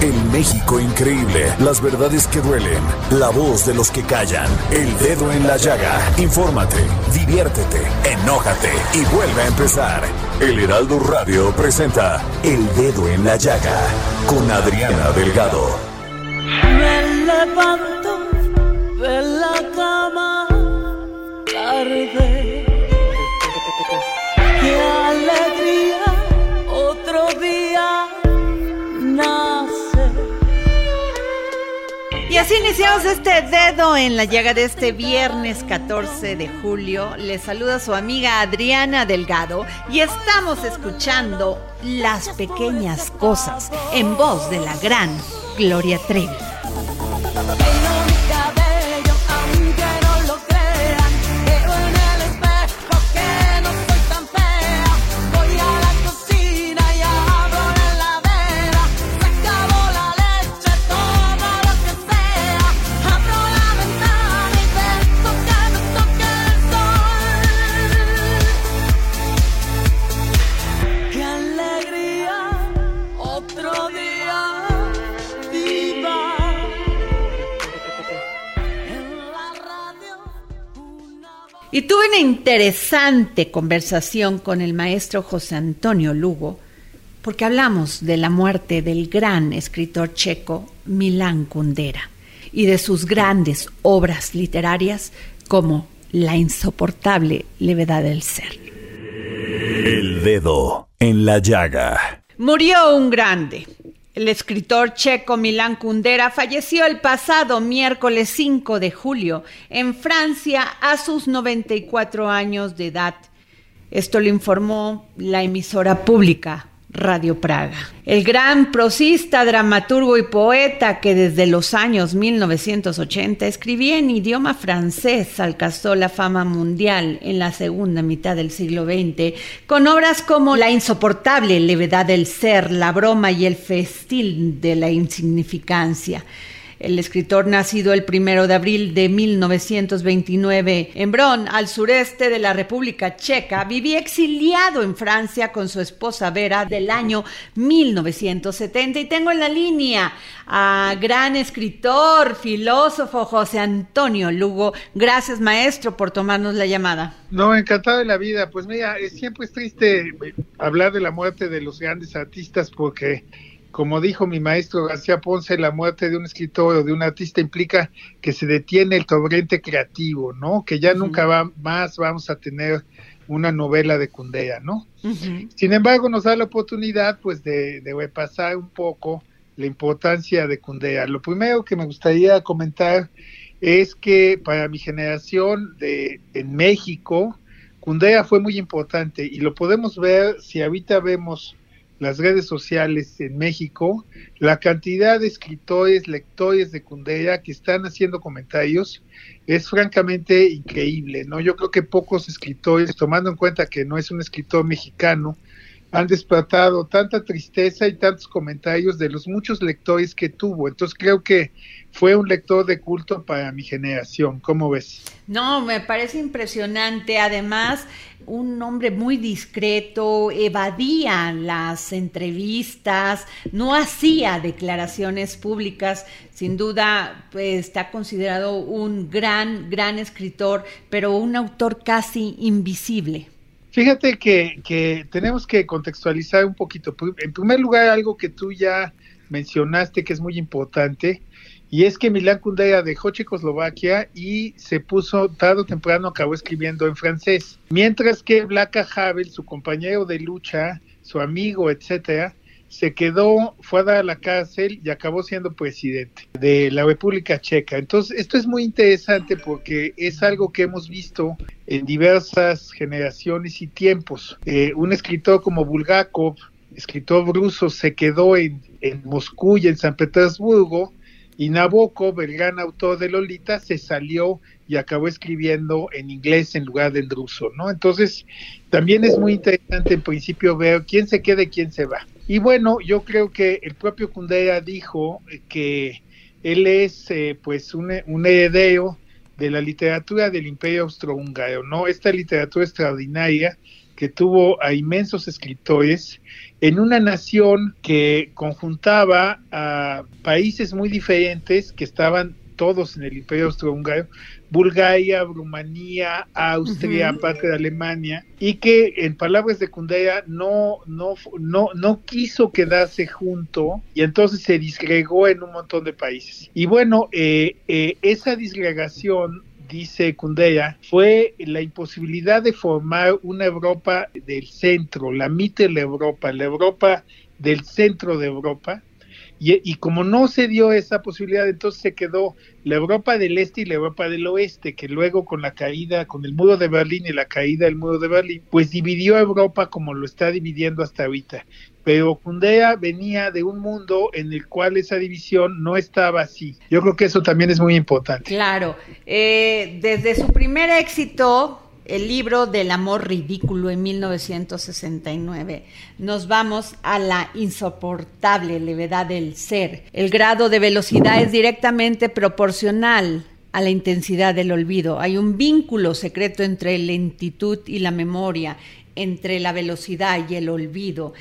El México increíble, las verdades que duelen, la voz de los que callan, el dedo en la llaga. Infórmate, diviértete, enójate y vuelve a empezar. El Heraldo Radio presenta El Dedo en la Llaga con Adriana Delgado. Me levanto de la cama tarde. Iniciamos este dedo en la llaga de este viernes 14 de julio. Les saluda su amiga Adriana Delgado y estamos escuchando Las pequeñas cosas en voz de la gran Gloria Trevi. Interesante conversación con el maestro José Antonio Lugo, porque hablamos de la muerte del gran escritor checo Milán Kundera y de sus grandes obras literarias como La insoportable levedad del ser. El Dedo en la Llaga. Murió un grande. El escritor checo Milán Kundera falleció el pasado miércoles 5 de julio en Francia a sus 94 años de edad. Esto lo informó la emisora pública Radio Praga. El gran prosista, dramaturgo y poeta que desde los años 1980 escribía en idioma francés alcanzó la fama mundial en la segunda mitad del siglo XX con obras como La insoportable levedad del ser, La broma y el festín de la insignificancia. El escritor nacido el primero de abril de 1929 en Bron, al sureste de la República Checa, vivía exiliado en Francia con su esposa Vera del año 1970. Y tengo en la línea a gran escritor, filósofo José Antonio Lugo. Gracias, maestro, por tomarnos la llamada. No, encantado de la vida. Pues mira, siempre es triste hablar de la muerte de los grandes artistas porque, como dijo mi maestro García Ponce, la muerte de un escritor o de un artista implica que se detiene el torrente creativo, ¿no? Que ya nunca va, más vamos a tener una novela de Cundera, ¿no? Sin embargo, nos da la oportunidad, pues, de, de repasar un poco la importancia de Cundera. Lo primero que me gustaría comentar es que para mi generación de, en México, Cundera fue muy importante y lo podemos ver si ahorita vemos las redes sociales en México, la cantidad de escritores, lectores de Cundera que están haciendo comentarios es francamente increíble, ¿no? Yo creo que pocos escritores, tomando en cuenta que no es un escritor mexicano, han despertado tanta tristeza y tantos comentarios de los muchos lectores que tuvo. Entonces creo que fue un lector de culto para mi generación. ¿Cómo ves? No, me parece impresionante. Además, un hombre muy discreto, evadía las entrevistas, no hacía declaraciones públicas. Sin duda, pues, está considerado un gran, gran escritor, pero un autor casi invisible. Fíjate que, tenemos que contextualizar un poquito. En primer lugar, algo que tú ya mencionaste que es muy importante, y es que Milán Kundera dejó Checoslovaquia y se puso, tarde o temprano acabó escribiendo en francés. Mientras que Blaka Havel, su compañero de lucha, su amigo, etcétera, se quedó, fue a dar a la cárcel y acabó siendo presidente de la República Checa. Entonces, esto es muy interesante porque es algo que hemos visto en diversas generaciones y tiempos. Eh, un escritor como Bulgakov, escritor ruso, se quedó en, en Moscú y en San Petersburgo y Nabokov, el gran autor de Lolita, se salió y acabó escribiendo en inglés en lugar del ruso, ¿no? Entonces, también es muy interesante en principio ver quién se queda y quién se va. Y bueno, yo creo que el propio Kundera dijo que él es eh, pues un, un, heredero de la literatura del imperio austrohúngaro, ¿no? Esta literatura extraordinaria que tuvo a inmensos escritores en una nación que conjuntaba a países muy diferentes que estaban todos en el imperio austrohúngaro, Bulgaria, Rumanía, Austria, uh -huh. parte de Alemania, y que en palabras de Kundera no, no, no, no quiso quedarse junto y entonces se disgregó en un montón de países. Y bueno, eh, eh, esa disgregación dice Kundera, fue la imposibilidad de formar una Europa del centro, la mitad la Europa, la Europa del centro de Europa, y, como no se dio esa posibilidad, entonces se quedó la Europa del Este y la Europa del Oeste, que luego con la caída, con el muro de Berlín y la caída del muro de Berlín, pues dividió a Europa como lo está dividiendo hasta ahorita. Pero Kundera venía de un mundo en el cual esa división no estaba así. Yo creo que eso también es muy importante. Claro, eh, desde su primer éxito, el libro del amor ridículo en 1969. Nos vamos a la insoportable levedad del ser. El grado de velocidad es directamente proporcional a la intensidad del olvido. Hay un vínculo secreto entre lentitud y la memoria, entre la velocidad y el olvido.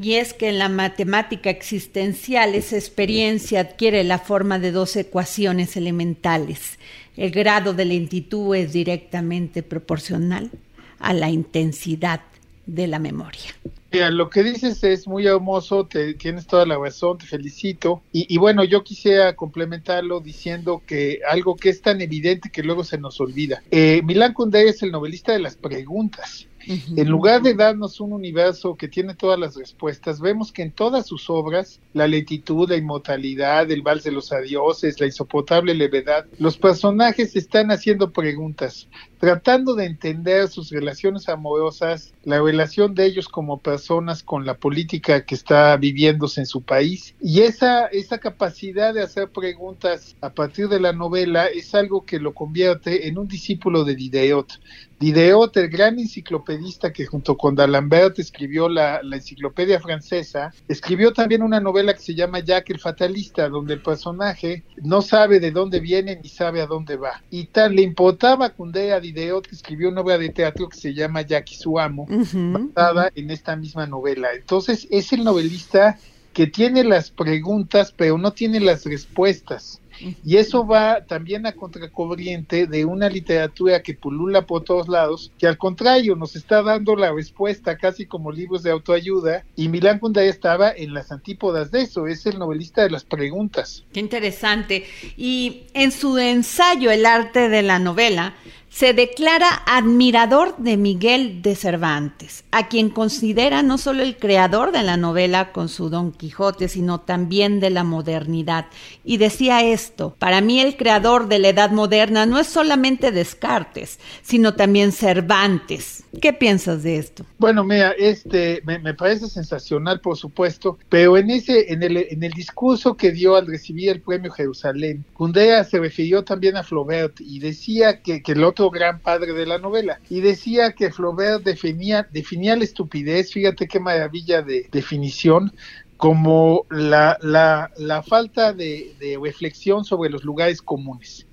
Y es que en la matemática existencial esa experiencia adquiere la forma de dos ecuaciones elementales. El grado de lentitud es directamente proporcional a la intensidad de la memoria. Mira, lo que dices es muy hermoso, te, tienes toda la razón, te felicito. Y, bueno, yo quisiera complementarlo diciendo que algo que es tan evidente que luego se nos olvida. Eh, Milán Kundera es el novelista de las preguntas. En lugar de darnos un universo que tiene todas las respuestas, vemos que en todas sus obras, la lentitud, la inmortalidad, el vals de los adioses, la insoportable levedad, los personajes están haciendo preguntas, tratando de entender sus relaciones amorosas, la relación de ellos como personas con la política que está viviéndose en su país. Y esa, esa capacidad de hacer preguntas a partir de la novela es algo que lo convierte en un discípulo de Diderot. Diderot, el gran enciclopedista que junto con D'Alembert escribió la, la, enciclopedia francesa, escribió también una novela que se llama Jack el Fatalista, donde el personaje no sabe de dónde viene ni sabe a dónde va. Y tan le importaba a Kundera Diderot que escribió una obra de teatro que se llama Jack y su amo, uh -huh, basada en esta misma novela. Entonces es el novelista que tiene las preguntas, pero no tiene las respuestas. Y eso va también a contracorriente de una literatura que pulula por todos lados, que al contrario nos está dando la respuesta casi como libros de autoayuda, y Milán Kundera estaba en las antípodas de eso, es el novelista de las preguntas. Qué interesante. Y en su ensayo El arte de la novela, se declara admirador de Miguel de Cervantes, a quien considera no solo el creador de la novela con su Don Quijote, sino también de la modernidad. Y decía esto, para mí el creador de la edad moderna no es solamente Descartes, sino también Cervantes. ¿Qué piensas de esto? Bueno, mira, este me, parece sensacional, por supuesto, pero en ese, en el, en el discurso que dio al recibir el premio Jerusalén, Kundera se refirió también a Flaubert y decía que, que el otro gran padre de la novela. Y decía que Flaubert definía, definía la estupidez, fíjate qué maravilla de definición, como la, la, la falta de, de, reflexión sobre los lugares comunes.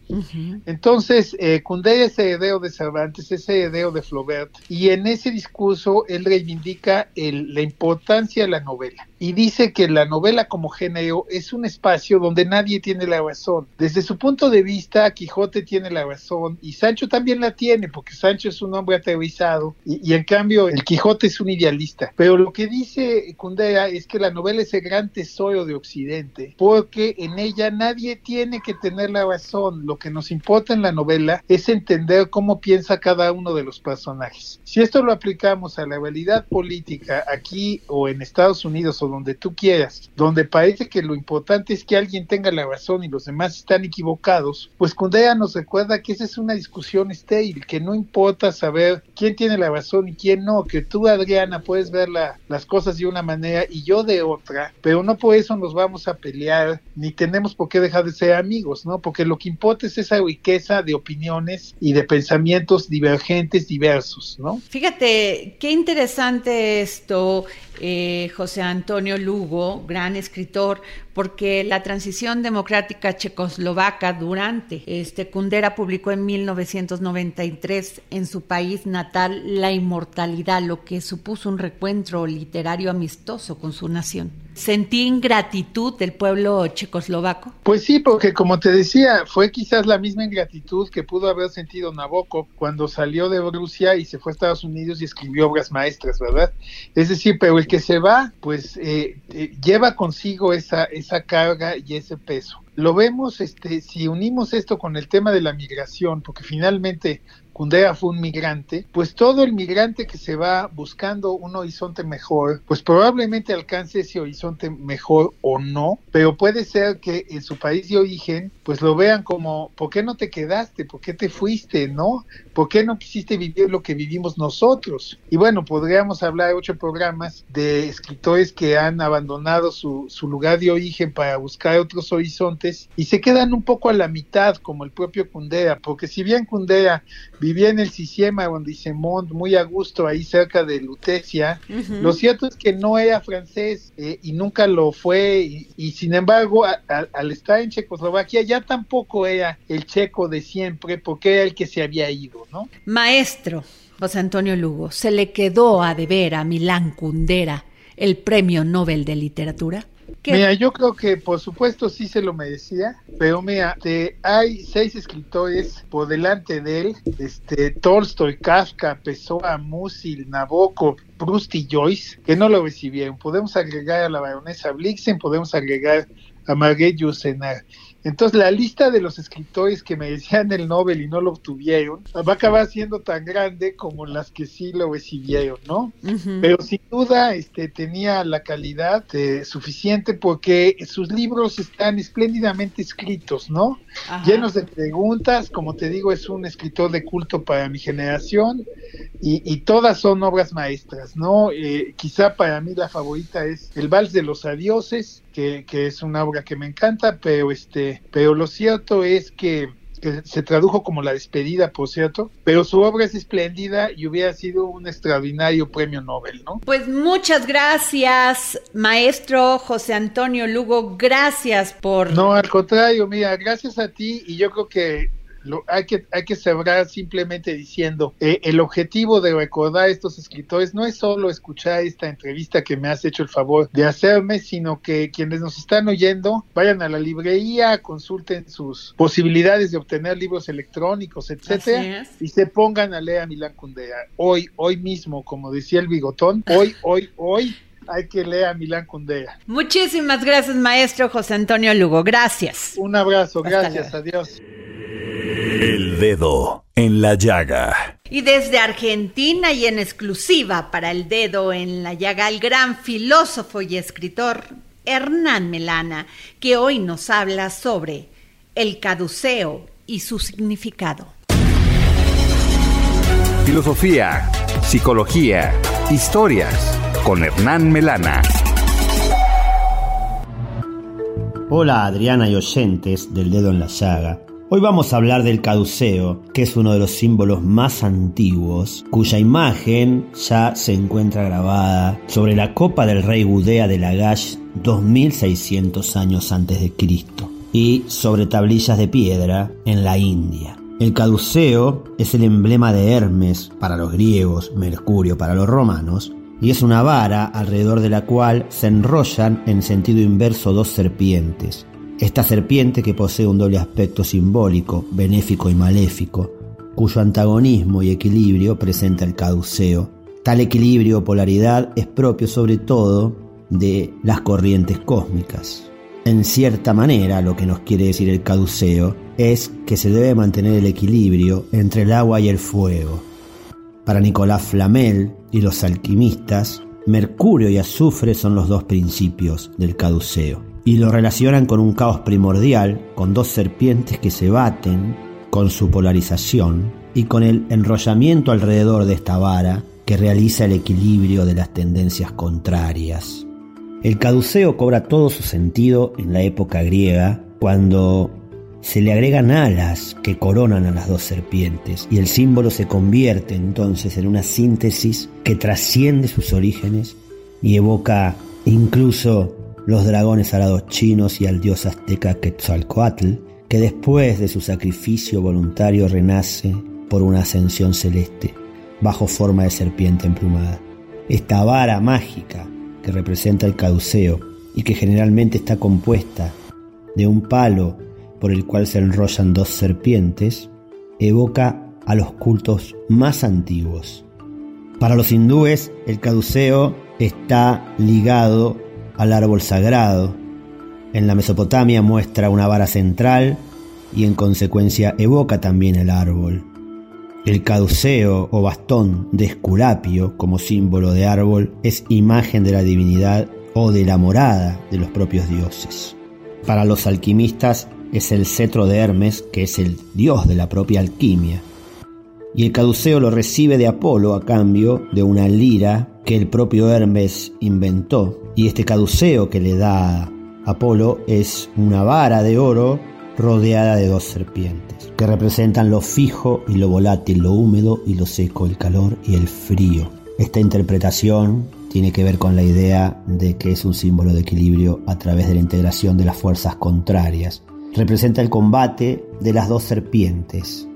Entonces, eh, Cundera es heredero de Cervantes, es heredero de Flaubert, y en ese discurso él reivindica el- la importancia de la novela y dice que la novela como género es un espacio donde nadie tiene la razón. Desde su punto de vista, Quijote tiene la razón y Sancho también la tiene, porque Sancho es un hombre aterrizado y, y en cambio el Quijote es un idealista. Pero lo que dice Cundera es que la novela es el gran tesoro de Occidente, porque en ella nadie tiene que tener la razón. Lo que nos importa en la novela es entender cómo piensa cada uno de los personajes. Si esto lo aplicamos a la realidad política aquí o en Estados Unidos donde tú quieras, donde parece que lo importante es que alguien tenga la razón y los demás están equivocados, pues Cundera nos recuerda que esa es una discusión estéril, que no importa saber quién tiene la razón y quién no, que tú Adriana puedes ver la- las cosas de una manera y yo de otra, pero no por eso nos vamos a pelear ni tenemos por qué dejar de ser amigos, ¿no? Porque lo que importa es esa riqueza de opiniones y de pensamientos divergentes, diversos, ¿no? Fíjate, qué interesante esto, eh, José Antonio Lugo, gran escritor, porque la transición democrática checoslovaca durante este Kundera publicó en 1993 en su país natal La Inmortalidad, lo que supuso un recuentro literario amistoso con su nación. ¿Sentí ingratitud del pueblo checoslovaco? Pues sí, porque como te decía, fue quizás la misma ingratitud que pudo haber sentido Nabokov cuando salió de Rusia y se fue a Estados Unidos y escribió obras maestras, ¿verdad? Es decir, pero el que se va, pues eh, eh, lleva consigo esa, esa carga y ese peso. Lo vemos, este, si unimos esto con el tema de la migración, porque finalmente Kundera fue un migrante, pues todo el migrante que se va buscando un horizonte mejor, pues probablemente alcance ese horizonte mejor o no, pero puede ser que en su país de origen, pues lo vean como, ¿por qué no te quedaste? ¿Por qué te fuiste? ¿No? ¿Por qué no quisiste vivir lo que vivimos nosotros? Y bueno, podríamos hablar de ocho programas de escritores que han abandonado su, su lugar de origen para buscar otros horizontes y se quedan un poco a la mitad, como el propio Kundera, porque si bien Kundera vivía en el Sisiema o en Disemont, muy a gusto, ahí cerca de Lutecia. Lo cierto es que no era francés eh, y nunca lo fue, y, y sin embargo, a- a- al estar en Checoslovaquia, ya tampoco era el checo de siempre, porque era el que se había ido, ¿no? Maestro José Antonio Lugo, ¿se le quedó a deber a Milán Kundera el Premio Nobel de Literatura? ¿Qué? Mira, yo creo que por supuesto sí se lo merecía, pero mira, hay seis escritores por delante de él, este Tolstoy, Kafka, Pessoa, Musil, Nabokov, Proust y Joyce, que no lo recibieron. Podemos agregar a la baronesa Blixen, podemos agregar a Marguerite Yourcenar. Entonces la lista de los escritores que merecían el Nobel y no lo obtuvieron va a acabar siendo tan grande como las que sí lo recibieron, ¿no? Pero sin duda este tenía la calidad eh, suficiente porque sus libros están espléndidamente escritos, ¿no? Ajá. Llenos de preguntas, como te digo, es un escritor de culto para mi generación y, y todas son obras maestras, ¿no? Eh, quizá para mí la favorita es El Vals de los Adioses, que, que es una obra que me encanta, pero este, pero lo cierto es que que se tradujo como La despedida, por cierto, pero su obra es espléndida y hubiera sido un extraordinario premio Nobel, ¿no? Pues muchas gracias, maestro José Antonio Lugo. Gracias por... No, al contrario, mira, gracias a ti y yo creo que lo, hay que hay que cerrar simplemente diciendo eh, el objetivo de recordar a estos escritores no es solo escuchar esta entrevista que me has hecho el favor de hacerme, sino que quienes nos están oyendo vayan a la librería, consulten sus posibilidades de obtener libros electrónicos, etcétera, y se pongan a leer a Milán Kundera. Hoy, hoy mismo, como decía el bigotón, hoy, hoy, hoy hay que leer a Milán Kundera. Muchísimas gracias, maestro José Antonio Lugo. Gracias. Un abrazo, Hasta gracias, luego. adiós. El dedo en la llaga. Y desde Argentina y en exclusiva para el dedo en la llaga, el gran filósofo y escritor Hernán Melana, que hoy nos habla sobre el caduceo y su significado. Filosofía, psicología, historias con Hernán Melana. Hola Adriana y oyentes del dedo en la llaga. Hoy vamos a hablar del caduceo, que es uno de los símbolos más antiguos, cuya imagen ya se encuentra grabada sobre la copa del rey Gudea de Lagash 2600 años antes de Cristo. y sobre tablillas de piedra en la India. El caduceo es el emblema de Hermes para los griegos, Mercurio para los romanos, y es una vara alrededor de la cual se enrollan en sentido inverso dos serpientes. Esta serpiente que posee un doble aspecto simbólico, benéfico y maléfico, cuyo antagonismo y equilibrio presenta el caduceo. Tal equilibrio o polaridad es propio sobre todo de las corrientes cósmicas. En cierta manera, lo que nos quiere decir el caduceo es que se debe mantener el equilibrio entre el agua y el fuego. Para Nicolás Flamel y los alquimistas, Mercurio y azufre son los dos principios del caduceo, y lo relacionan con un caos primordial, con dos serpientes que se baten, con su polarización y con el enrollamiento alrededor de esta vara que realiza el equilibrio de las tendencias contrarias. El caduceo cobra todo su sentido en la época griega, cuando se le agregan alas que coronan a las dos serpientes y el símbolo se convierte entonces en una síntesis que trasciende sus orígenes y evoca incluso los dragones alados chinos y al dios azteca Quetzalcoatl, que después de su sacrificio voluntario renace por una ascensión celeste bajo forma de serpiente emplumada. Esta vara mágica que representa el caduceo y que generalmente está compuesta de un palo por el cual se enrollan dos serpientes, evoca a los cultos más antiguos. Para los hindúes, el caduceo está ligado al árbol sagrado. En la Mesopotamia muestra una vara central y en consecuencia evoca también el árbol. El caduceo o bastón de Esculapio como símbolo de árbol es imagen de la divinidad o de la morada de los propios dioses. Para los alquimistas es el cetro de Hermes, que es el dios de la propia alquimia. Y el caduceo lo recibe de Apolo a cambio de una lira que el propio Hermes inventó. Y este caduceo que le da Apolo es una vara de oro rodeada de dos serpientes, que representan lo fijo y lo volátil, lo húmedo y lo seco, el calor y el frío. Esta interpretación tiene que ver con la idea de que es un símbolo de equilibrio a través de la integración de las fuerzas contrarias, representa el combate de las dos serpientes,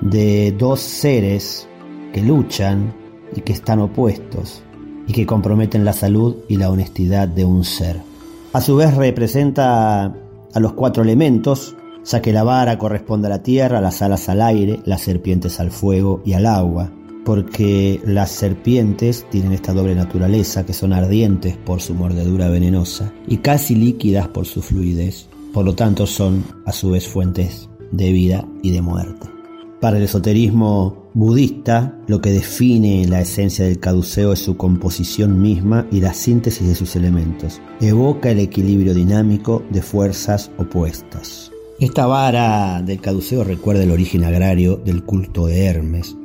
de dos seres que luchan y que están opuestos y que comprometen la salud y la honestidad de un ser. A su vez representa a los cuatro elementos, ya que la vara corresponde a la tierra, las alas al aire, las serpientes al fuego y al agua, porque las serpientes tienen esta doble naturaleza, que son ardientes por su mordedura venenosa y casi líquidas por su fluidez, por lo tanto son a su vez fuentes de vida y de muerte. Para el esoterismo budista, lo que define la esencia del caduceo es su composición misma y la síntesis de sus elementos. Evoca el equilibrio dinámico de fuerzas opuestas. Esta vara del caduceo recuerda el origen agrario del culto de Hermes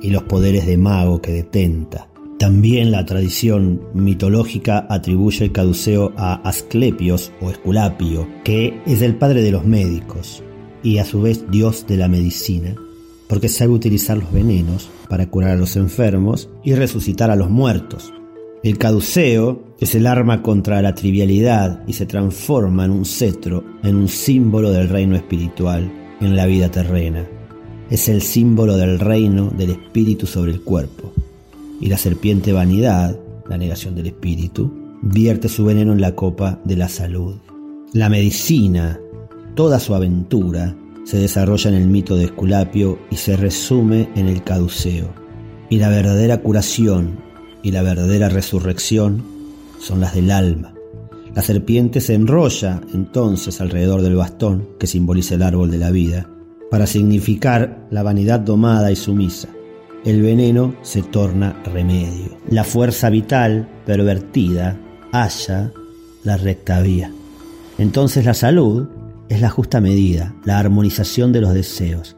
y los poderes de mago que detenta. También la tradición mitológica atribuye el caduceo a Asclepios o Esculapio, que es el padre de los médicos y a su vez dios de la medicina, porque sabe utilizar los venenos para curar a los enfermos y resucitar a los muertos. El caduceo es el arma contra la trivialidad y se transforma en un cetro, en un símbolo del reino espiritual en la vida terrena. Es el símbolo del reino del espíritu sobre el cuerpo y la serpiente vanidad, la negación del espíritu, vierte su veneno en la copa de la salud. La medicina, toda su aventura, se desarrolla en el mito de Esculapio y se resume en el caduceo. Y la verdadera curación y la verdadera resurrección son las del alma. La serpiente se enrolla entonces alrededor del bastón que simboliza el árbol de la vida, para significar la vanidad domada y sumisa el veneno se torna remedio. La fuerza vital pervertida halla la recta vía. Entonces la salud es la justa medida, la armonización de los deseos,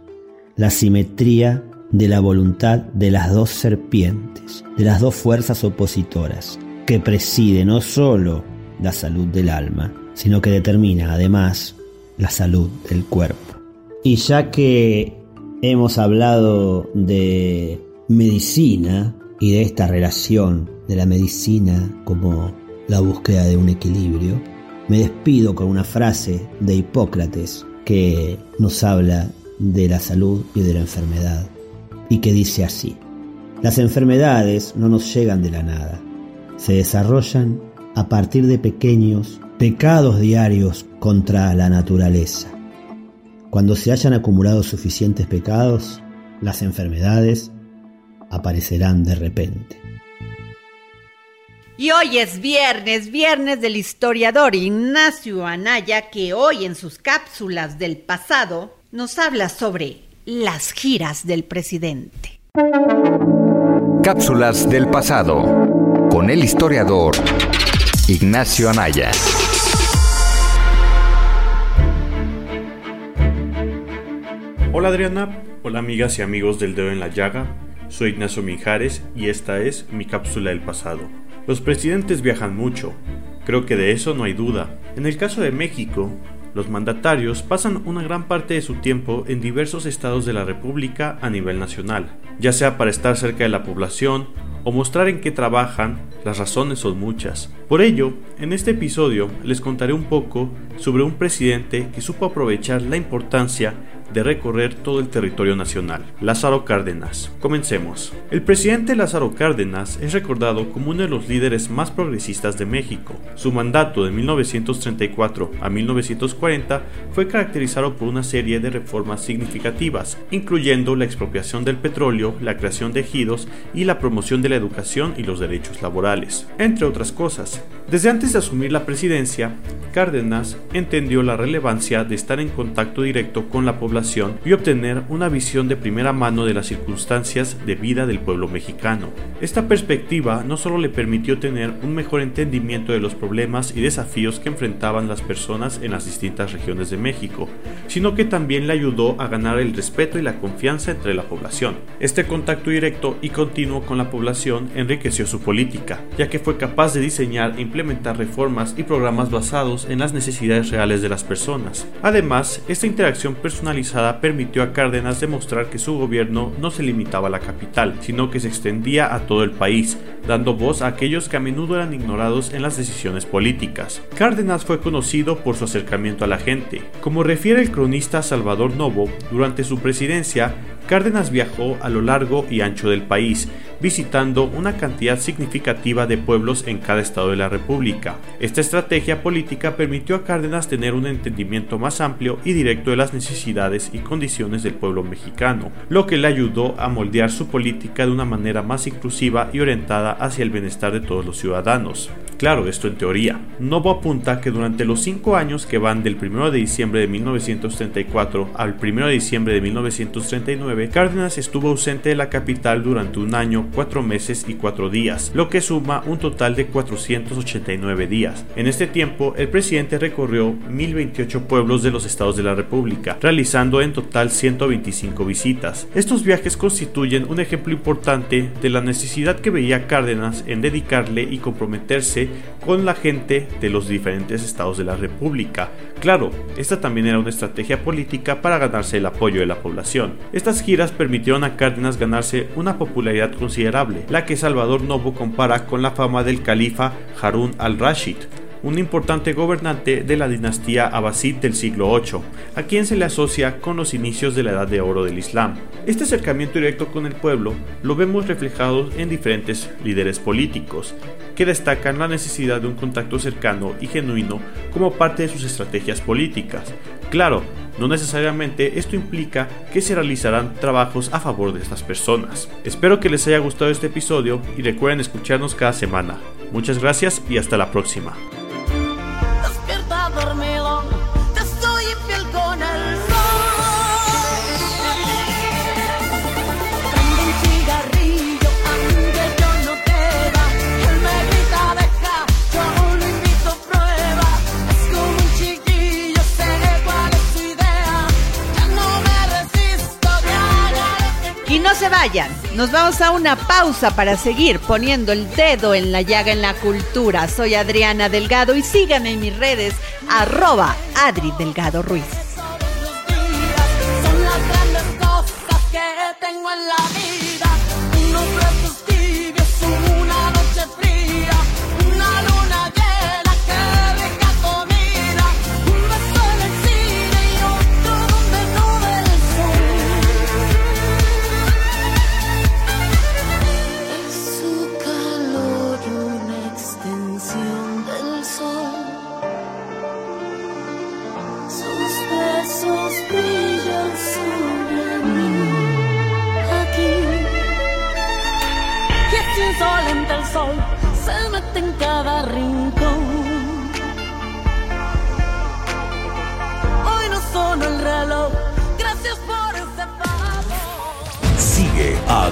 la simetría de la voluntad de las dos serpientes, de las dos fuerzas opositoras, que preside no sólo la salud del alma, sino que determina además la salud del cuerpo. Y ya que hemos hablado de medicina y de esta relación de la medicina como la búsqueda de un equilibrio, Me despido con una frase de Hipócrates que nos habla de la salud y de la enfermedad y que dice así. Las enfermedades no nos llegan de la nada, se desarrollan a partir de pequeños pecados diarios contra la naturaleza. Cuando se hayan acumulado suficientes pecados, las enfermedades aparecerán de repente. Y hoy es viernes, viernes del historiador Ignacio Anaya, que hoy en sus cápsulas del pasado nos habla sobre las giras del presidente. Cápsulas del pasado con el historiador Ignacio Anaya. Hola Adriana, hola amigas y amigos del dedo en la llaga, soy Ignacio Mijares y esta es mi cápsula del pasado. Los presidentes viajan mucho, creo que de eso no hay duda. En el caso de México, los mandatarios pasan una gran parte de su tiempo en diversos estados de la República a nivel nacional, ya sea para estar cerca de la población o mostrar en qué trabajan, las razones son muchas. Por ello, en este episodio les contaré un poco sobre un presidente que supo aprovechar la importancia de recorrer todo el territorio nacional, Lázaro Cárdenas. Comencemos. El presidente Lázaro Cárdenas es recordado como uno de los líderes más progresistas de México. Su mandato de 1934 a 1940 fue caracterizado por una serie de reformas significativas, incluyendo la expropiación del petróleo, la creación de ejidos y la promoción de la educación y los derechos laborales, entre otras cosas. Desde antes de asumir la presidencia, Cárdenas entendió la relevancia de estar en contacto directo con la población y obtener una visión de primera mano de las circunstancias de vida del pueblo mexicano. Esta perspectiva no solo le permitió tener un mejor entendimiento de los problemas y desafíos que enfrentaban las personas en las distintas regiones de México, sino que también le ayudó a ganar el respeto y la confianza entre la población. Este contacto directo y continuo con la población enriqueció su política, ya que fue capaz de diseñar e implementar reformas y programas basados en las necesidades reales de las personas. Además, esta interacción personalizada permitió a Cárdenas demostrar que su gobierno no se limitaba a la capital, sino que se extendía a todo el país, dando voz a aquellos que a menudo eran ignorados en las decisiones políticas. Cárdenas fue conocido por su acercamiento a la gente. Como refiere el cronista Salvador Novo, durante su presidencia, Cárdenas viajó a lo largo y ancho del país, visitando una cantidad significativa de pueblos en cada estado de la República. Esta estrategia política permitió a Cárdenas tener un entendimiento más amplio y directo de las necesidades y condiciones del pueblo mexicano, lo que le ayudó a moldear su política de una manera más inclusiva y orientada hacia el bienestar de todos los ciudadanos. Claro, esto en teoría. Novo apunta que durante los cinco años que van del 1 de diciembre de 1934 al 1 de diciembre de 1939, Cárdenas estuvo ausente de la capital durante un año, cuatro meses y cuatro días, lo que suma un total de 489 días. En este tiempo, el presidente recorrió 1028 pueblos de los estados de la República, realizando en total 125 visitas. Estos viajes constituyen un ejemplo importante de la necesidad que veía Cárdenas en dedicarle y comprometerse con la gente de los diferentes estados de la República. Claro, esta también era una estrategia política para ganarse el apoyo de la población. Estas giras permitieron a Cárdenas ganarse una popularidad considerable, la que Salvador Novo compara con la fama del califa Harun al-Rashid, un importante gobernante de la dinastía Abbasid del siglo VIII, a quien se le asocia con los inicios de la Edad de Oro del Islam. Este acercamiento directo con el pueblo lo vemos reflejado en diferentes líderes políticos, que destacan la necesidad de un contacto cercano y genuino como parte de sus estrategias políticas. Claro, no necesariamente esto implica que se realizarán trabajos a favor de estas personas. Espero que les haya gustado este episodio y recuerden escucharnos cada semana. Muchas gracias y hasta la próxima. Se vayan, nos vamos a una pausa para seguir poniendo el dedo en la llaga en la cultura. Soy Adriana Delgado y síganme en mis redes, arroba Adri Delgado Ruiz.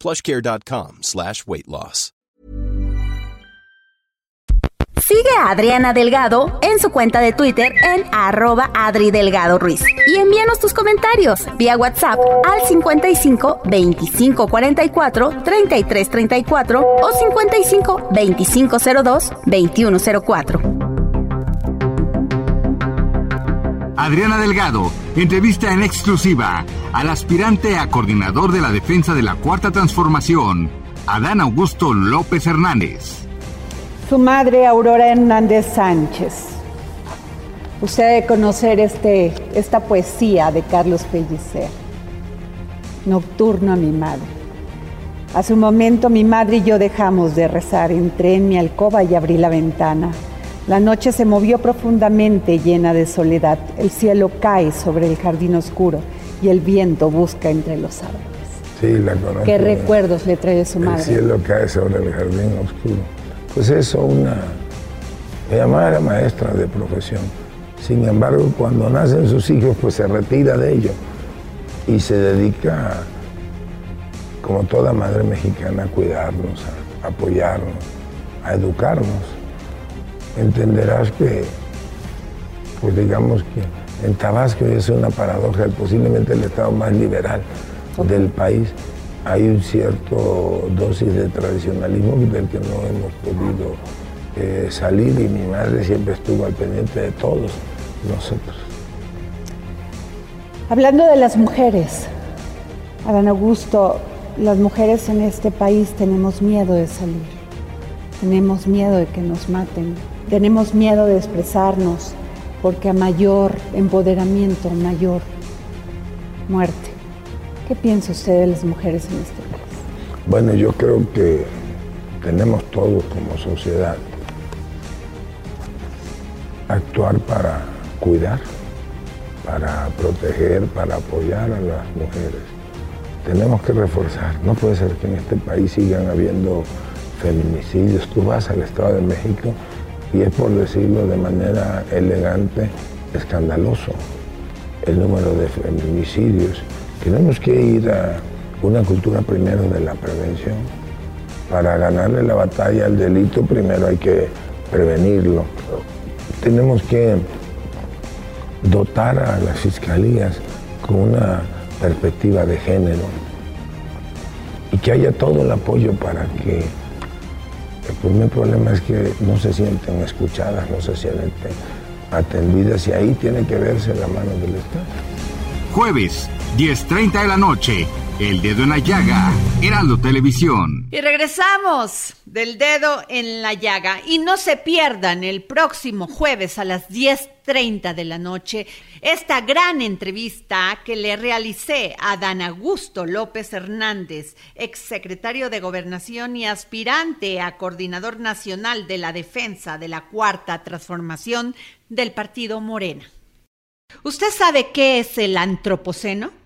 plushcare.com slash weight loss. Sigue a Adriana Delgado en su cuenta de Twitter en arroba Adri Delgado Ruiz. Y envíanos tus comentarios vía WhatsApp al 55 25 44 33 34 o 55 25 02 21 04. Adriana Delgado entrevista en exclusiva al aspirante a coordinador de la defensa de la Cuarta Transformación, Adán Augusto López Hernández. Su madre, Aurora Hernández Sánchez. Usted debe conocer este, esta poesía de Carlos Pellicer. Nocturno a mi madre. Hace un momento mi madre y yo dejamos de rezar. Entré en mi alcoba y abrí la ventana. La noche se movió profundamente llena de soledad. El cielo cae sobre el jardín oscuro y el viento busca entre los árboles. Sí, la conozco. ¿Qué recuerdos le trae su El madre? cielo cae sobre el jardín oscuro. Pues eso, una... Mi mamá era maestra de profesión. Sin embargo, cuando nacen sus hijos, pues se retira de ello y se dedica, como toda madre mexicana, a cuidarnos, a apoyarnos, a educarnos. Entenderás que, pues digamos que en Tabasco es una paradoja, posiblemente el estado más liberal del país, hay un cierto dosis de tradicionalismo del que no hemos podido eh, salir y mi madre siempre estuvo al pendiente de todos nosotros. Hablando de las mujeres, Adán Augusto, las mujeres en este país tenemos miedo de salir, tenemos miedo de que nos maten, tenemos miedo de expresarnos, porque a mayor empoderamiento, mayor muerte. ¿Qué piensa usted de las mujeres en este país? Bueno, yo creo que tenemos todos como sociedad actuar para cuidar, para proteger, para apoyar a las mujeres. Tenemos que reforzar. No puede ser que en este país sigan habiendo feminicidios. Tú vas al Estado de México y es por decirlo de manera elegante, escandaloso el número de feminicidios. Tenemos que ir a una cultura primero de la prevención. Para ganarle la batalla al delito primero hay que prevenirlo. Tenemos que dotar a las fiscalías con una perspectiva de género y que haya todo el apoyo para que el primer problema es que no se sienten escuchadas, no se sienten atendidas y ahí tiene que verse la mano del Estado. Jueves, 10.30 de la noche. El dedo en la llaga. Heraldo Televisión. Y regresamos del dedo en la llaga. Y no se pierdan el próximo jueves a las 10.30 de la noche esta gran entrevista que le realicé a Dan Augusto López Hernández, exsecretario de Gobernación y aspirante a coordinador nacional de la defensa de la cuarta transformación del partido Morena. ¿Usted sabe qué es el antropoceno?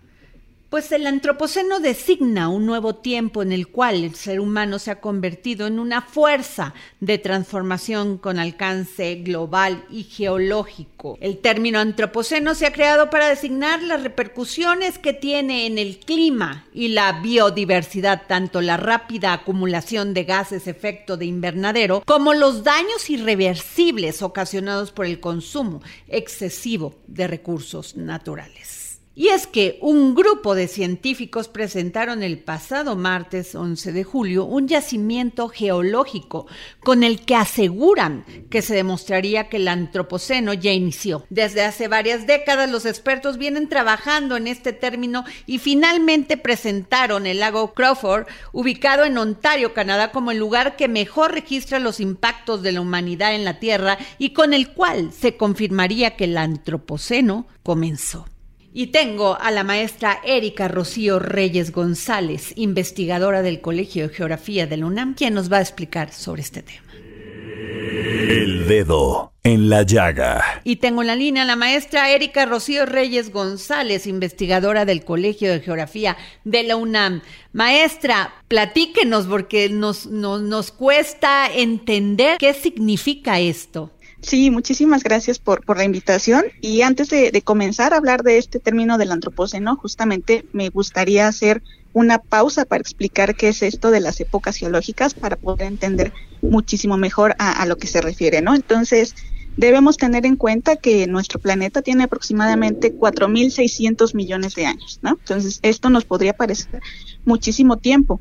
Pues el antropoceno designa un nuevo tiempo en el cual el ser humano se ha convertido en una fuerza de transformación con alcance global y geológico. El término antropoceno se ha creado para designar las repercusiones que tiene en el clima y la biodiversidad, tanto la rápida acumulación de gases efecto de invernadero como los daños irreversibles ocasionados por el consumo excesivo de recursos naturales. Y es que un grupo de científicos presentaron el pasado martes 11 de julio un yacimiento geológico con el que aseguran que se demostraría que el antropoceno ya inició. Desde hace varias décadas los expertos vienen trabajando en este término y finalmente presentaron el lago Crawford, ubicado en Ontario, Canadá, como el lugar que mejor registra los impactos de la humanidad en la Tierra y con el cual se confirmaría que el antropoceno comenzó. Y tengo a la maestra Erika Rocío Reyes González, investigadora del Colegio de Geografía de la UNAM, quien nos va a explicar sobre este tema. El dedo en la llaga. Y tengo en la línea a la maestra Erika Rocío Reyes González, investigadora del Colegio de Geografía de la UNAM. Maestra, platíquenos porque nos, nos, nos cuesta entender qué significa esto. Sí, muchísimas gracias por, la invitación. Y antes de, de, comenzar a hablar de este término del antropoceno, justamente me gustaría hacer una pausa para explicar qué es esto de las épocas geológicas para poder entender muchísimo mejor a, a lo que se refiere, ¿no? Entonces, debemos tener en cuenta que nuestro planeta tiene aproximadamente 4.600 millones de años, ¿no? Entonces, esto nos podría parecer muchísimo tiempo.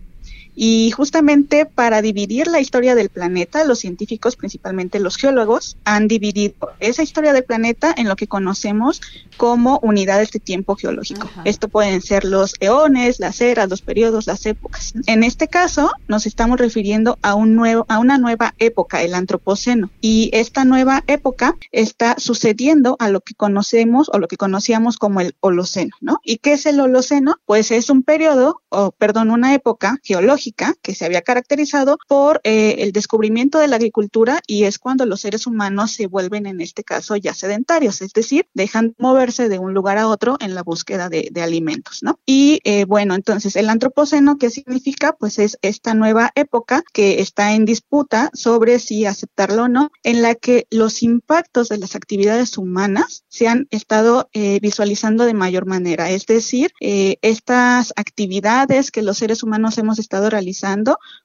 Y justamente para dividir la historia del planeta, los científicos, principalmente los geólogos, han dividido esa historia del planeta en lo que conocemos como unidades de tiempo geológico. Ajá. Esto pueden ser los eones, las eras, los periodos, las épocas. En este caso, nos estamos refiriendo a, un nuevo, a una nueva época, el antropoceno. Y esta nueva época está sucediendo a lo que conocemos o lo que conocíamos como el Holoceno, ¿no? ¿Y qué es el Holoceno? Pues es un periodo, o perdón, una época geológica que se había caracterizado por eh, el descubrimiento de la agricultura y es cuando los seres humanos se vuelven en este caso ya sedentarios, es decir, dejan moverse de un lugar a otro en la búsqueda de, de alimentos, ¿no? Y eh, bueno, entonces el antropoceno, ¿qué significa? Pues es esta nueva época que está en disputa sobre si aceptarlo o no, en la que los impactos de las actividades humanas se han estado eh, visualizando de mayor manera, es decir, estas actividades que los seres humanos hemos estado realizando,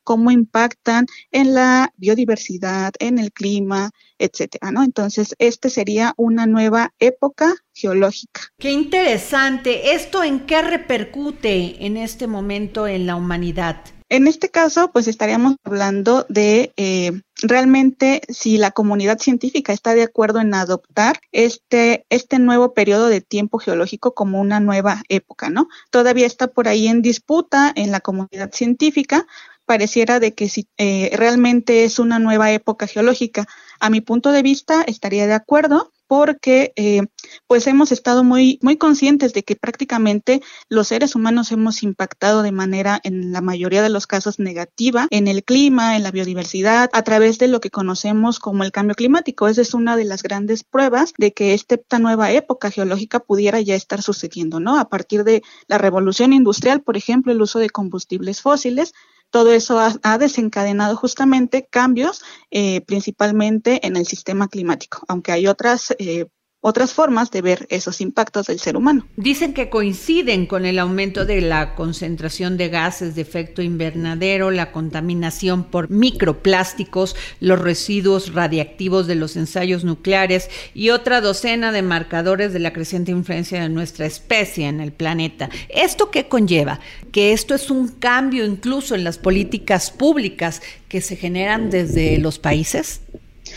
cómo impactan en la biodiversidad, en el clima, etcétera, ¿no? Entonces, este sería una nueva época geológica. Qué interesante. ¿Esto en qué repercute en este momento en la humanidad? En este caso, pues estaríamos hablando de eh, realmente si la comunidad científica está de acuerdo en adoptar este, este nuevo periodo de tiempo geológico como una nueva época, ¿no? Todavía está por ahí en disputa en la comunidad científica, pareciera de que si eh, realmente es una nueva época geológica. A mi punto de vista, estaría de acuerdo porque eh, pues hemos estado muy, muy conscientes de que prácticamente los seres humanos hemos impactado de manera, en la mayoría de los casos, negativa en el clima, en la biodiversidad, a través de lo que conocemos como el cambio climático. Esa es una de las grandes pruebas de que esta nueva época geológica pudiera ya estar sucediendo, ¿no? A partir de la revolución industrial, por ejemplo, el uso de combustibles fósiles, todo eso ha, desencadenado justamente cambios eh, principalmente en el sistema climático, aunque hay otras eh, otras formas de ver esos impactos del ser humano. Dicen que coinciden con el aumento de la concentración de gases de efecto invernadero, la contaminación por microplásticos, los residuos radiactivos de los ensayos nucleares y otra docena de marcadores de la creciente influencia de nuestra especie en el planeta. ¿Esto qué conlleva? Que esto es un cambio incluso en las políticas públicas que se generan desde los países.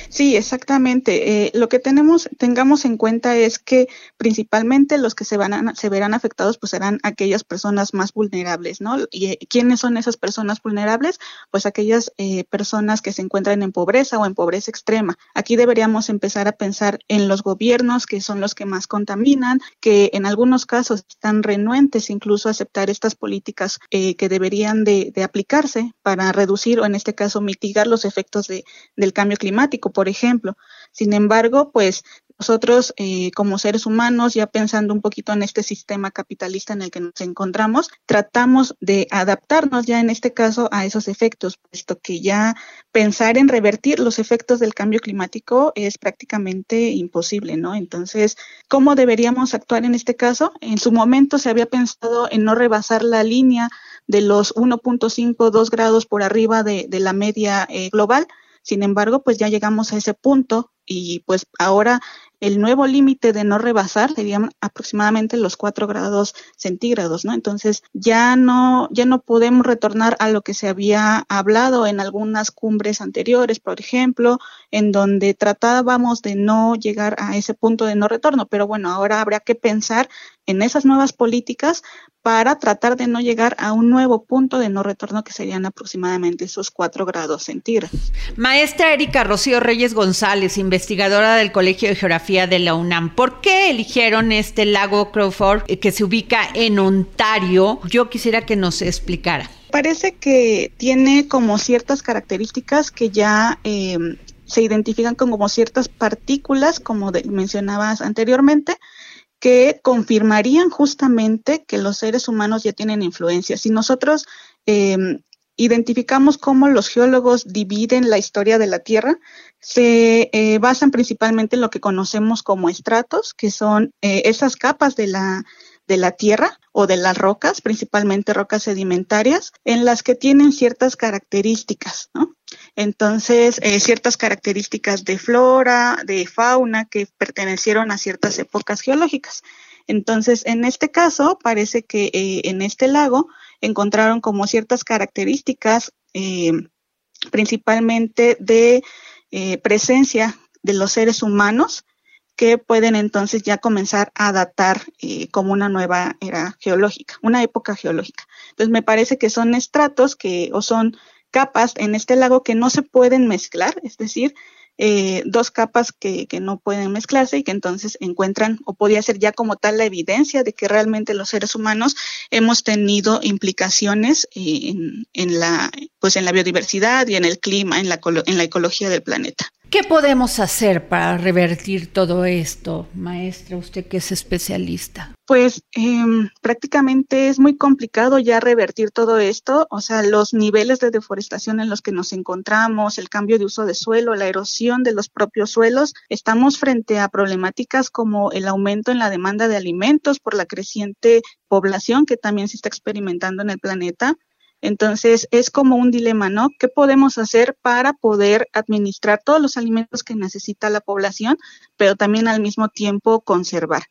Sí, exactamente. Eh, lo que tenemos, tengamos en cuenta es que principalmente los que se van a, se verán afectados pues serán aquellas personas más vulnerables, ¿no? ¿Y eh, quiénes son esas personas vulnerables? Pues aquellas eh, personas que se encuentran en pobreza o en pobreza extrema. Aquí deberíamos empezar a pensar en los gobiernos que son los que más contaminan, que en algunos casos están renuentes incluso a aceptar estas políticas eh, que deberían de, de, aplicarse para reducir o en este caso mitigar los efectos de, del cambio climático por ejemplo. Sin embargo, pues nosotros eh, como seres humanos, ya pensando un poquito en este sistema capitalista en el que nos encontramos, tratamos de adaptarnos ya en este caso a esos efectos, puesto que ya pensar en revertir los efectos del cambio climático es prácticamente imposible, ¿no? Entonces, ¿cómo deberíamos actuar en este caso? En su momento se había pensado en no rebasar la línea de los 1.5, 2 grados por arriba de, la media eh, global. Sin embargo, pues ya llegamos a ese punto y pues ahora el nuevo límite de no rebasar serían aproximadamente los 4 grados centígrados, ¿no? Entonces ya no, ya no podemos retornar a lo que se había hablado en algunas cumbres anteriores, por ejemplo, en donde tratábamos de no llegar a ese punto de no retorno, pero bueno, ahora habrá que pensar en esas nuevas políticas para tratar de no llegar a un nuevo punto de no retorno que serían aproximadamente esos 4 grados centígrados. Maestra Erika Rocío Reyes González, investigadora del Colegio de Geografía de la UNAM, ¿por qué eligieron este lago Crawford eh, que se ubica en Ontario? Yo quisiera que nos explicara. Parece que tiene como ciertas características que ya eh, se identifican como ciertas partículas, como mencionabas anteriormente, que confirmarían justamente que los seres humanos ya tienen influencia. Si nosotros eh, identificamos cómo los geólogos dividen la historia de la Tierra, se eh, basan principalmente en lo que conocemos como estratos, que son eh, esas capas de la, de la Tierra o de las rocas, principalmente rocas sedimentarias, en las que tienen ciertas características. Entonces, eh, ciertas características de flora, de fauna que pertenecieron a ciertas épocas geológicas. Entonces, en este caso, parece que en este lago encontraron como ciertas características, eh, principalmente de eh, presencia de los seres humanos, que pueden entonces ya comenzar a datar eh, como una nueva era geológica, una época geológica. Entonces, me parece que son estratos que, o son capas en este lago que no se pueden mezclar, es decir, eh, dos capas que, que, no pueden mezclarse y que entonces encuentran o podría ser ya como tal la evidencia de que realmente los seres humanos hemos tenido implicaciones en, en la pues en la biodiversidad y en el clima, en la, en la ecología del planeta. ¿Qué podemos hacer para revertir todo esto, maestra, usted que es especialista? Pues eh, prácticamente es muy complicado ya revertir todo esto, o sea, los niveles de deforestación en los que nos encontramos, el cambio de uso de suelo, la erosión de los propios suelos, estamos frente a problemáticas como el aumento en la demanda de alimentos por la creciente población que también se está experimentando en el planeta, entonces, es como un dilema, ¿no? ¿Qué podemos hacer para poder administrar todos los alimentos que necesita la población, pero también al mismo tiempo conservar?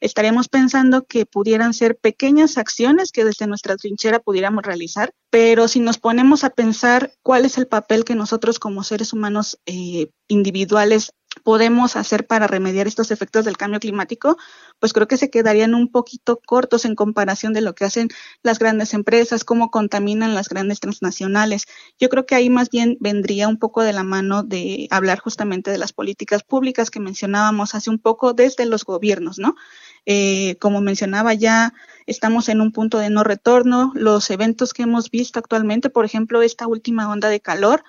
Estaríamos pensando que pudieran ser pequeñas acciones que desde nuestra trinchera pudiéramos realizar, pero si nos ponemos a pensar cuál es el papel que nosotros como seres humanos eh, individuales podemos hacer para remediar estos efectos del cambio climático, pues creo que se quedarían un poquito cortos en comparación de lo que hacen las grandes empresas, cómo contaminan las grandes transnacionales. Yo creo que ahí más bien vendría un poco de la mano de hablar justamente de las políticas públicas que mencionábamos hace un poco desde los gobiernos, ¿no? Eh, como mencionaba ya, estamos en un punto de no retorno. Los eventos que hemos visto actualmente, por ejemplo, esta última onda de calor,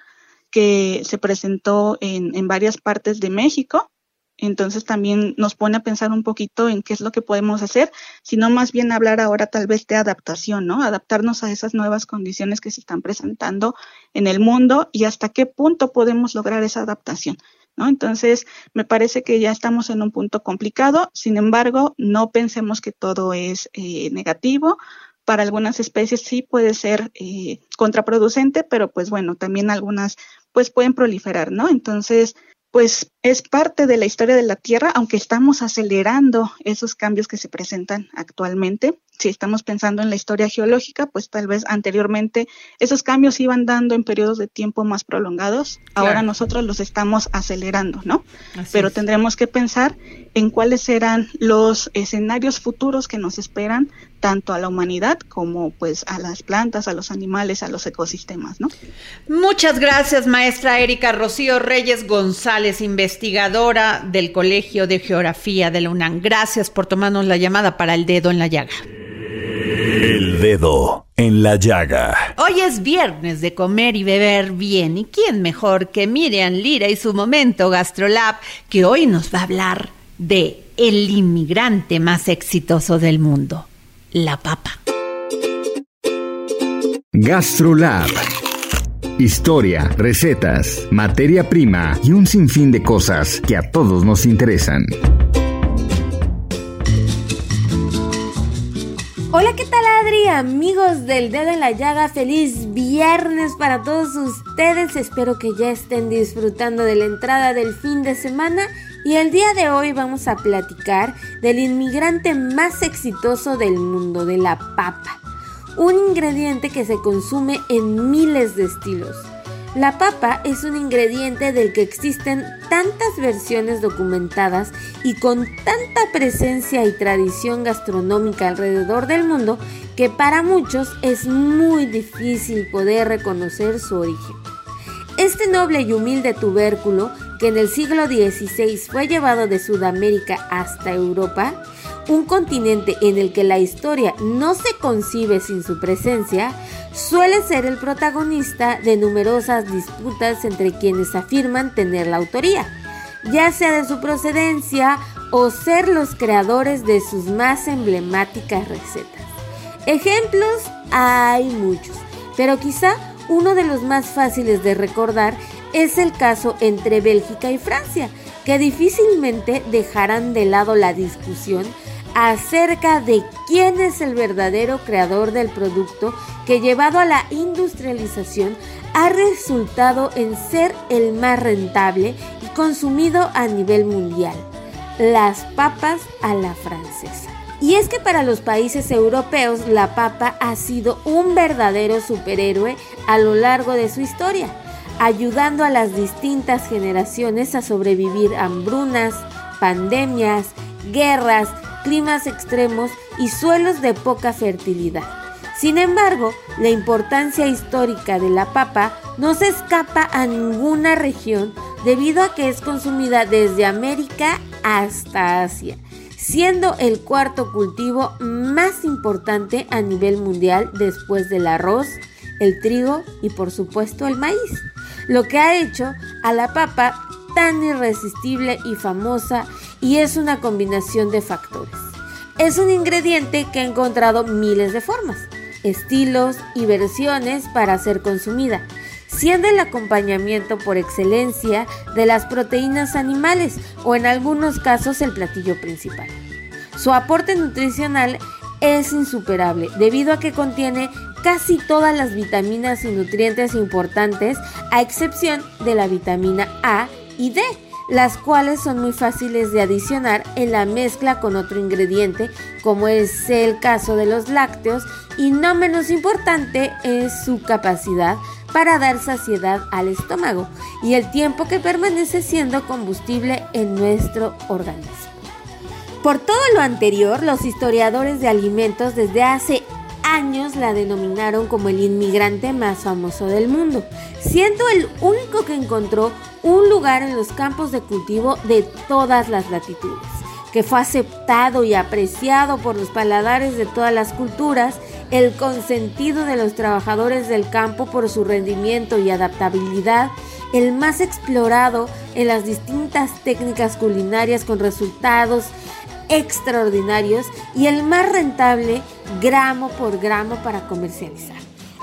que se presentó en, en, varias partes de México. Entonces también nos pone a pensar un poquito en qué es lo que podemos hacer, sino más bien hablar ahora tal vez de adaptación, ¿no? Adaptarnos a esas nuevas condiciones que se están presentando en el mundo y hasta qué punto podemos lograr esa adaptación. ¿No? Entonces, me parece que ya estamos en un punto complicado, sin embargo, no pensemos que todo es eh, negativo, para algunas especies sí puede ser eh, contraproducente, pero pues bueno, también algunas pues pueden proliferar, ¿no? Entonces, pues es parte de la historia de la Tierra, aunque estamos acelerando esos cambios que se presentan actualmente. Si estamos pensando en la historia geológica, pues tal vez anteriormente esos cambios iban dando en periodos de tiempo más prolongados. Claro. Ahora nosotros los estamos acelerando, ¿no? Así Pero es. tendremos que pensar en cuáles serán los escenarios futuros que nos esperan tanto a la humanidad como pues a las plantas, a los animales, a los ecosistemas, ¿no? Muchas gracias, maestra Erika Rocío Reyes González, investigadora del Colegio de Geografía de la UNAM. Gracias por tomarnos la llamada para el dedo en la llaga. El dedo en la llaga. Hoy es viernes de comer y beber bien. ¿Y quién mejor que Miriam Lira y su momento GastroLab, que hoy nos va a hablar de el inmigrante más exitoso del mundo, la papa. GastroLab. Historia, recetas, materia prima y un sinfín de cosas que a todos nos interesan. Hola, ¿qué tal Adri? Amigos del dedo en la llaga, feliz viernes para todos ustedes. Espero que ya estén disfrutando de la entrada del fin de semana y el día de hoy vamos a platicar del inmigrante más exitoso del mundo, de la papa. Un ingrediente que se consume en miles de estilos. La papa es un ingrediente del que existen tantas versiones documentadas y con tanta presencia y tradición gastronómica alrededor del mundo que para muchos es muy difícil poder reconocer su origen. Este noble y humilde tubérculo, que en el siglo XVI fue llevado de Sudamérica hasta Europa, un continente en el que la historia no se concibe sin su presencia, suele ser el protagonista de numerosas disputas entre quienes afirman tener la autoría, ya sea de su procedencia o ser los creadores de sus más emblemáticas recetas. Ejemplos hay muchos, pero quizá uno de los más fáciles de recordar es el caso entre Bélgica y Francia, que difícilmente dejarán de lado la discusión acerca de quién es el verdadero creador del producto que llevado a la industrialización ha resultado en ser el más rentable y consumido a nivel mundial, las papas a la francesa. Y es que para los países europeos la papa ha sido un verdadero superhéroe a lo largo de su historia, ayudando a las distintas generaciones a sobrevivir hambrunas, pandemias, guerras, climas extremos y suelos de poca fertilidad. Sin embargo, la importancia histórica de la papa no se escapa a ninguna región debido a que es consumida desde América hasta Asia, siendo el cuarto cultivo más importante a nivel mundial después del arroz, el trigo y por supuesto el maíz, lo que ha hecho a la papa tan irresistible y famosa y es una combinación de factores. Es un ingrediente que ha encontrado miles de formas, estilos y versiones para ser consumida, siendo el acompañamiento por excelencia de las proteínas animales o en algunos casos el platillo principal. Su aporte nutricional es insuperable debido a que contiene casi todas las vitaminas y nutrientes importantes a excepción de la vitamina A y D, las cuales son muy fáciles de adicionar en la mezcla con otro ingrediente, como es el caso de los lácteos, y no menos importante es su capacidad para dar saciedad al estómago y el tiempo que permanece siendo combustible en nuestro organismo. Por todo lo anterior, los historiadores de alimentos desde hace años la denominaron como el inmigrante más famoso del mundo, siendo el único que encontró un lugar en los campos de cultivo de todas las latitudes, que fue aceptado y apreciado por los paladares de todas las culturas, el consentido de los trabajadores del campo por su rendimiento y adaptabilidad, el más explorado en las distintas técnicas culinarias con resultados extraordinarios y el más rentable gramo por gramo para comercializar.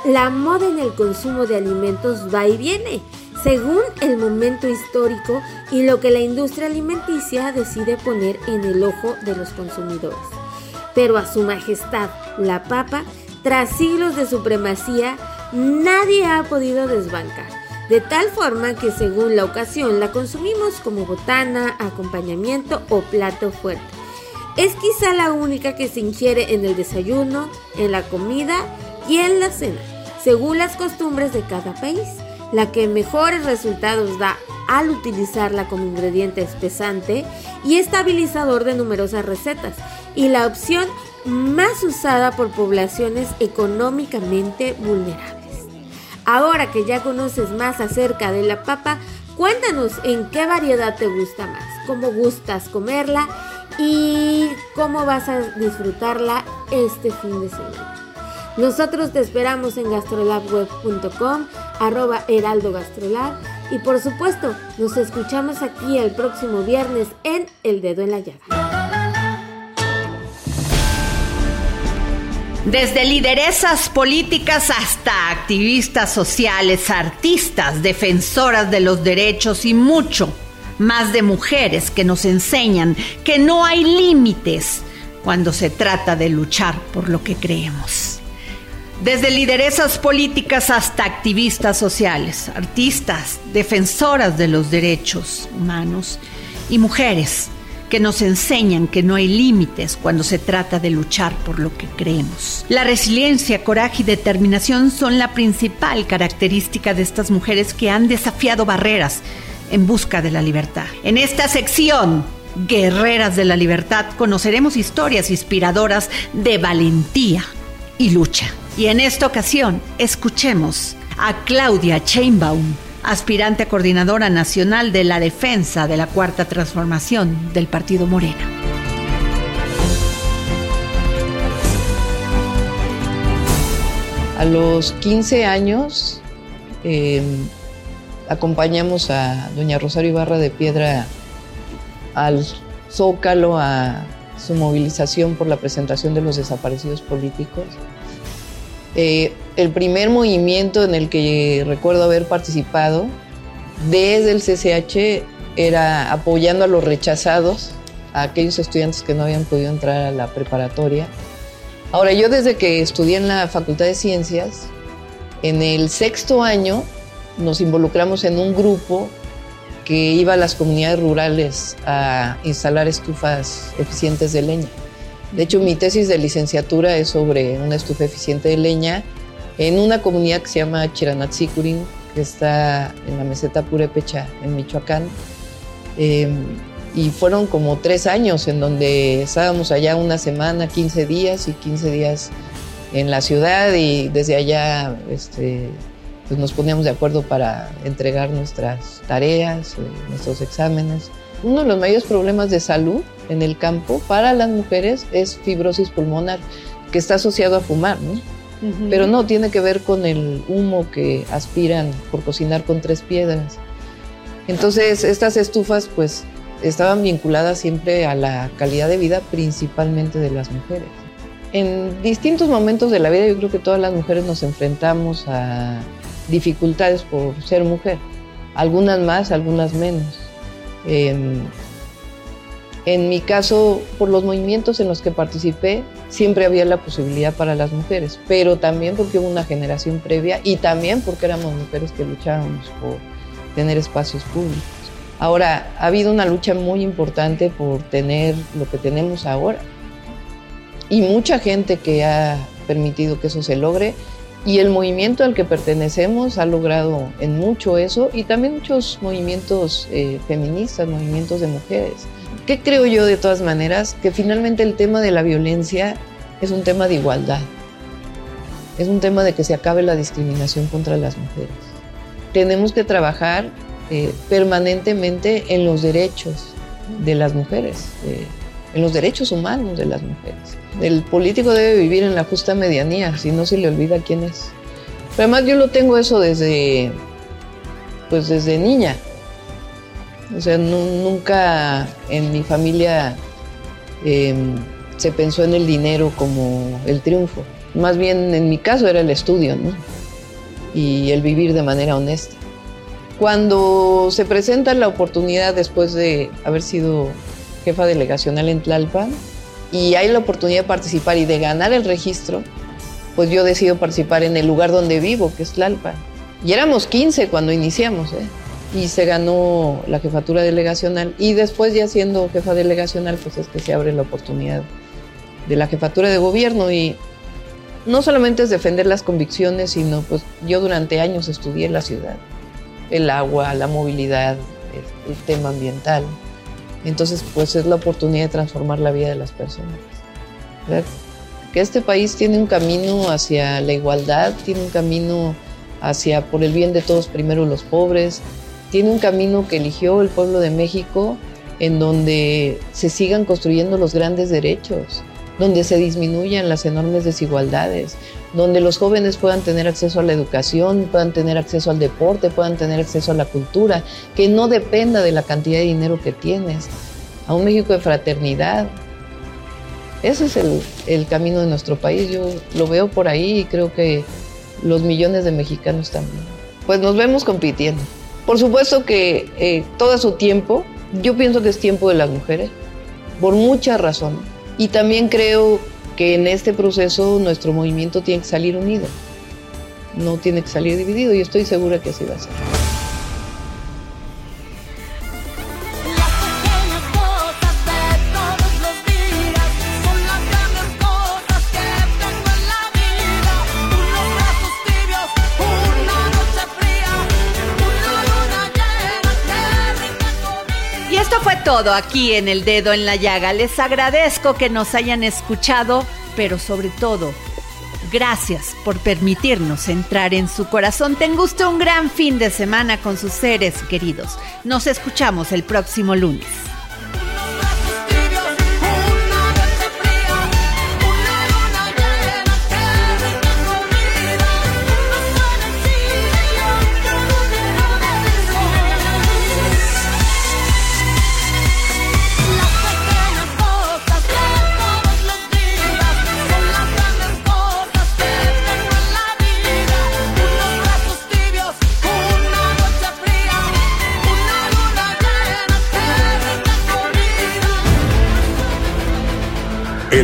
La moda en el consumo de alimentos va y viene, según el momento histórico y lo que la industria alimenticia decide poner en el ojo de los consumidores. Pero a su majestad, la papa, tras siglos de supremacía, nadie ha podido desbancar, de tal forma que según la ocasión la consumimos como botana, acompañamiento o plato fuerte. Es quizá la única que se ingiere en el desayuno, en la comida y en la cena, según las costumbres de cada país. La que mejores resultados da al utilizarla como ingrediente espesante y estabilizador de numerosas recetas, y la opción más usada por poblaciones económicamente vulnerables. Ahora que ya conoces más acerca de la papa, cuéntanos en qué variedad te gusta más, cómo gustas comerla y cómo vas a disfrutarla este fin de semana. Nosotros te esperamos en gastrolabweb.com, arroba heraldo gastrolab y por supuesto nos escuchamos aquí el próximo viernes en El Dedo en la Llaga. Desde lideresas políticas hasta activistas sociales, artistas, defensoras de los derechos y mucho más de mujeres que nos enseñan que no hay límites cuando se trata de luchar por lo que creemos. Desde lideresas políticas hasta activistas sociales, artistas, defensoras de los derechos humanos y mujeres que nos enseñan que no hay límites cuando se trata de luchar por lo que creemos. La resiliencia, coraje y determinación son la principal característica de estas mujeres que han desafiado barreras en busca de la libertad. En esta sección, Guerreras de la Libertad, conoceremos historias inspiradoras de valentía y lucha. Y en esta ocasión, escuchemos a Claudia Chainbaum, aspirante a coordinadora nacional de la defensa de la Cuarta Transformación del Partido Morena. A los 15 años eh, acompañamos a doña Rosario Ibarra de Piedra al Zócalo, a su movilización por la presentación de los desaparecidos políticos. Eh, el primer movimiento en el que recuerdo haber participado desde el CCH era apoyando a los rechazados, a aquellos estudiantes que no habían podido entrar a la preparatoria. Ahora, yo desde que estudié en la Facultad de Ciencias, en el sexto año nos involucramos en un grupo que iba a las comunidades rurales a instalar estufas eficientes de leña. De hecho, mi tesis de licenciatura es sobre una estufa eficiente de leña en una comunidad que se llama Chiranatzicurin, que está en la meseta Purepecha, en Michoacán. Eh, y fueron como tres años en donde estábamos allá una semana, 15 días y 15 días en la ciudad y desde allá este, pues nos poníamos de acuerdo para entregar nuestras tareas, eh, nuestros exámenes. Uno de los mayores problemas de salud en el campo para las mujeres es fibrosis pulmonar, que está asociado a fumar, ¿no? Pero no, tiene que ver con el humo que aspiran por cocinar con tres piedras. Entonces, estas estufas, pues, estaban vinculadas siempre a la calidad de vida, principalmente de las mujeres. En distintos momentos de la vida, yo creo que todas las mujeres nos enfrentamos a dificultades por ser mujer. Algunas más, algunas menos. Eh, en mi caso, por los movimientos en los que participé, siempre había la posibilidad para las mujeres, pero también porque hubo una generación previa y también porque éramos mujeres que luchábamos por tener espacios públicos. Ahora, ha habido una lucha muy importante por tener lo que tenemos ahora y mucha gente que ha permitido que eso se logre y el movimiento al que pertenecemos ha logrado en mucho eso y también muchos movimientos eh, feministas, movimientos de mujeres. ¿Qué creo yo de todas maneras? Que finalmente el tema de la violencia es un tema de igualdad. Es un tema de que se acabe la discriminación contra las mujeres. Tenemos que trabajar eh, permanentemente en los derechos de las mujeres, eh, en los derechos humanos de las mujeres. El político debe vivir en la justa medianía, si no se le olvida quién es. Pero además yo lo tengo eso desde, pues desde niña. O sea, nunca en mi familia em, se pensó en el dinero como el triunfo. Más bien en mi caso era el estudio, ¿no? Y el vivir de manera honesta. Cuando se presenta la oportunidad después de haber sido jefa delegacional en Tlalpan y hay la oportunidad de participar y de ganar el registro, pues yo decido participar en el lugar donde vivo, que es Tlalpan. Y éramos 15 cuando iniciamos, ¿eh? y se ganó la jefatura delegacional y después ya siendo jefa delegacional pues es que se abre la oportunidad de la jefatura de gobierno y no solamente es defender las convicciones, sino pues yo durante años estudié la ciudad, el agua, la movilidad, el, tema ambiental. Entonces pues es la oportunidad de transformar la vida de las personas. Que este país tiene un camino hacia la igualdad, tiene un camino hacia por el bien de todos primero los pobres, tiene un camino que eligió el pueblo de México en donde se sigan construyendo los grandes derechos. Donde se disminuyan las enormes desigualdades, donde los jóvenes puedan tener acceso a la educación, puedan tener acceso al deporte, puedan tener acceso a la cultura, que no dependa de la cantidad de dinero que tienes, a un México de fraternidad. Ese es el, el camino de nuestro país, yo lo veo por ahí y creo que los millones de mexicanos también. Pues nos vemos compitiendo. Por supuesto que eh, todo su tiempo, yo pienso que es tiempo de las mujeres, por muchas razones. Y también creo que en este proceso nuestro movimiento tiene que salir unido, no tiene que salir dividido y estoy segura que así va a ser. Esto fue todo aquí en El Dedo en la Llaga. Les agradezco que nos hayan escuchado, pero sobre todo, gracias por permitirnos entrar en su corazón. Tenga usted un gran fin de semana con sus seres queridos. Nos escuchamos el próximo lunes.